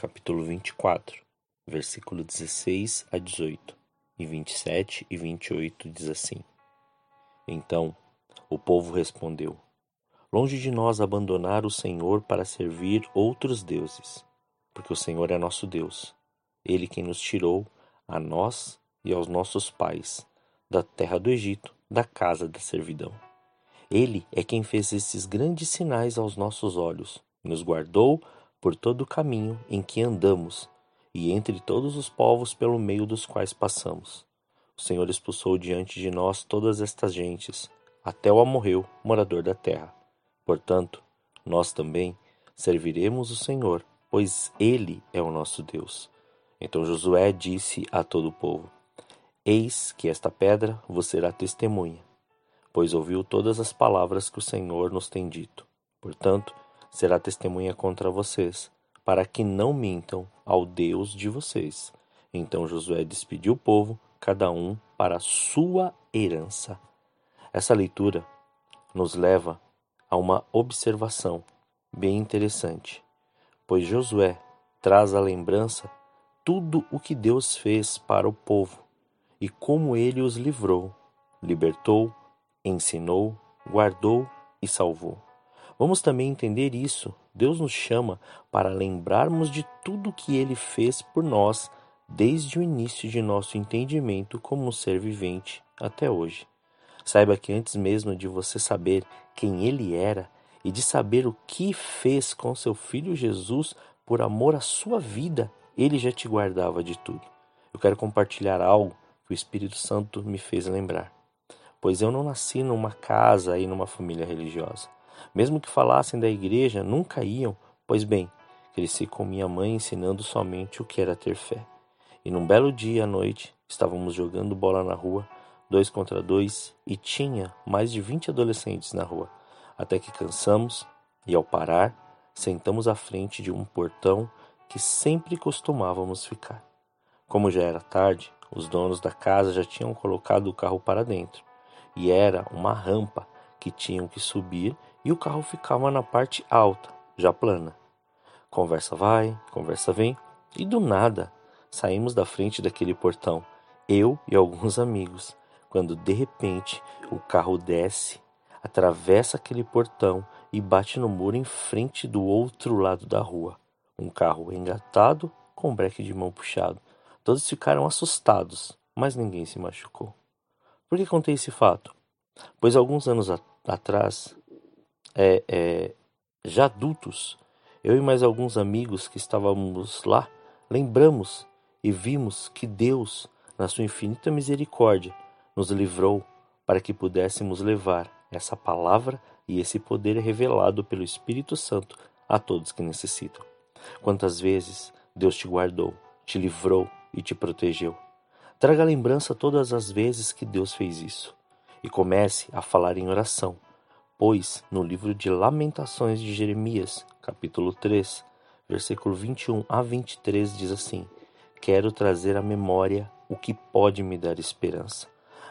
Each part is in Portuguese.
capítulo 24, versículo 16 a 18, e 27 e 28 diz assim: Então o povo respondeu: Longe de nós abandonar o Senhor para servir outros deuses, porque o Senhor é nosso Deus, ele quem nos tirou, a nós e aos nossos pais, da terra do Egito, da casa da servidão. Ele é quem fez esses grandes sinais aos nossos olhos, nos guardou por todo o caminho em que andamos e entre todos os povos pelo meio dos quais passamos. O Senhor expulsou diante de nós todas estas gentes, até o amorreu, morador da terra. Portanto, nós também serviremos o Senhor, pois ele é o nosso Deus. Então Josué disse a todo o povo: Eis que esta pedra vos será testemunha pois ouviu todas as palavras que o Senhor nos tem dito. Portanto, será testemunha contra vocês, para que não mintam ao Deus de vocês. Então Josué despediu o povo, cada um para a sua herança. Essa leitura nos leva a uma observação bem interessante, pois Josué traz à lembrança tudo o que Deus fez para o povo e como ele os livrou, libertou ensinou, guardou e salvou. Vamos também entender isso. Deus nos chama para lembrarmos de tudo que Ele fez por nós desde o início de nosso entendimento como um ser vivente até hoje. Saiba que antes mesmo de você saber quem Ele era e de saber o que fez com seu Filho Jesus por amor à sua vida, Ele já te guardava de tudo. Eu quero compartilhar algo que o Espírito Santo me fez lembrar pois eu não nasci numa casa e numa família religiosa. Mesmo que falassem da igreja, nunca iam, pois bem, cresci com minha mãe ensinando somente o que era ter fé. E num belo dia à noite, estávamos jogando bola na rua, dois contra dois, e tinha mais de vinte adolescentes na rua, até que cansamos e, ao parar, sentamos à frente de um portão que sempre costumávamos ficar. Como já era tarde, os donos da casa já tinham colocado o carro para dentro e era uma rampa que tinham que subir e o carro ficava na parte alta, já plana. Conversa vai, conversa vem, e do nada saímos da frente daquele portão, eu e alguns amigos, quando de repente o carro desce, atravessa aquele portão e bate no muro em frente do outro lado da rua. Um carro engatado com breque de mão puxado. Todos ficaram assustados, mas ninguém se machucou. Por que contei esse fato? Pois alguns anos atrás, é, é, já adultos, eu e mais alguns amigos que estávamos lá, lembramos e vimos que Deus, na sua infinita misericórdia, nos livrou para que pudéssemos levar essa palavra e esse poder revelado pelo Espírito Santo a todos que necessitam. Quantas vezes Deus te guardou, te livrou e te protegeu. Traga lembrança todas as vezes que Deus fez isso e comece a falar em oração, pois no livro de Lamentações de Jeremias, capítulo 3, versículo 21 a 23 diz assim: Quero trazer à memória o que pode me dar esperança.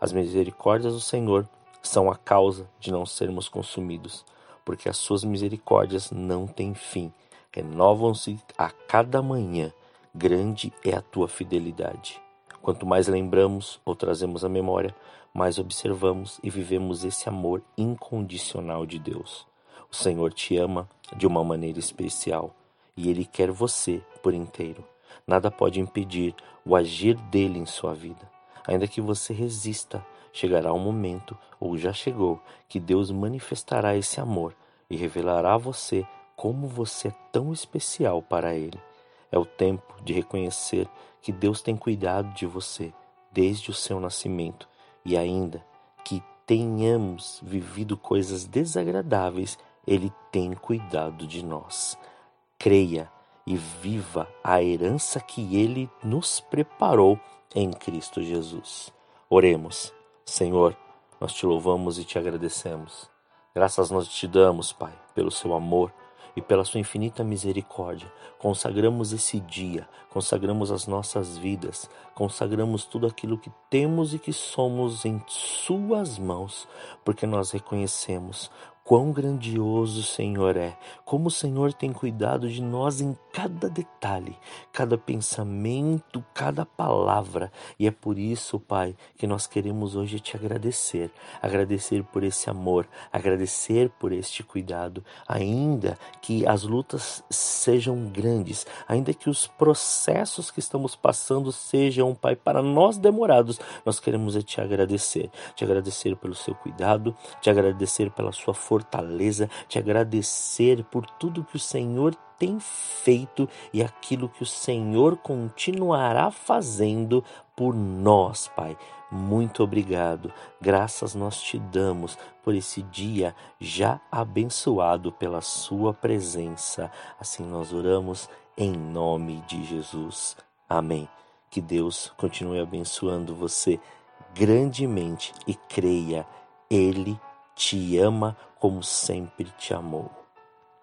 As misericórdias do Senhor são a causa de não sermos consumidos, porque as suas misericórdias não têm fim, renovam-se a cada manhã. Grande é a tua fidelidade. Quanto mais lembramos ou trazemos à memória, mais observamos e vivemos esse amor incondicional de Deus. O Senhor te ama de uma maneira especial e Ele quer você por inteiro. Nada pode impedir o agir dele em sua vida. Ainda que você resista, chegará um momento, ou já chegou, que Deus manifestará esse amor e revelará a você como você é tão especial para Ele. É o tempo de reconhecer que Deus tem cuidado de você desde o seu nascimento e ainda que tenhamos vivido coisas desagradáveis, Ele tem cuidado de nós. Creia e viva a herança que Ele nos preparou em Cristo Jesus. Oremos, Senhor, nós te louvamos e te agradecemos. Graças nós te damos, Pai, pelo seu amor e pela sua infinita misericórdia. Consagramos esse dia, consagramos as nossas vidas, consagramos tudo aquilo que temos e que somos em Suas mãos, porque nós reconhecemos Quão grandioso o Senhor é, como o Senhor tem cuidado de nós em cada detalhe, cada pensamento, cada palavra. E é por isso, Pai, que nós queremos hoje te agradecer. Agradecer por esse amor, agradecer por este cuidado, ainda que as lutas sejam grandes, ainda que os processos que estamos passando sejam, Pai, para nós demorados, nós queremos te agradecer. Te agradecer pelo seu cuidado, te agradecer pela sua fortaleza, te agradecer por tudo que o Senhor tem feito e aquilo que o Senhor continuará fazendo por nós, Pai. Muito obrigado. Graças nós te damos por esse dia já abençoado pela Sua presença. Assim nós oramos em nome de Jesus. Amém. Que Deus continue abençoando você grandemente e creia, Ele te ama como sempre te amou.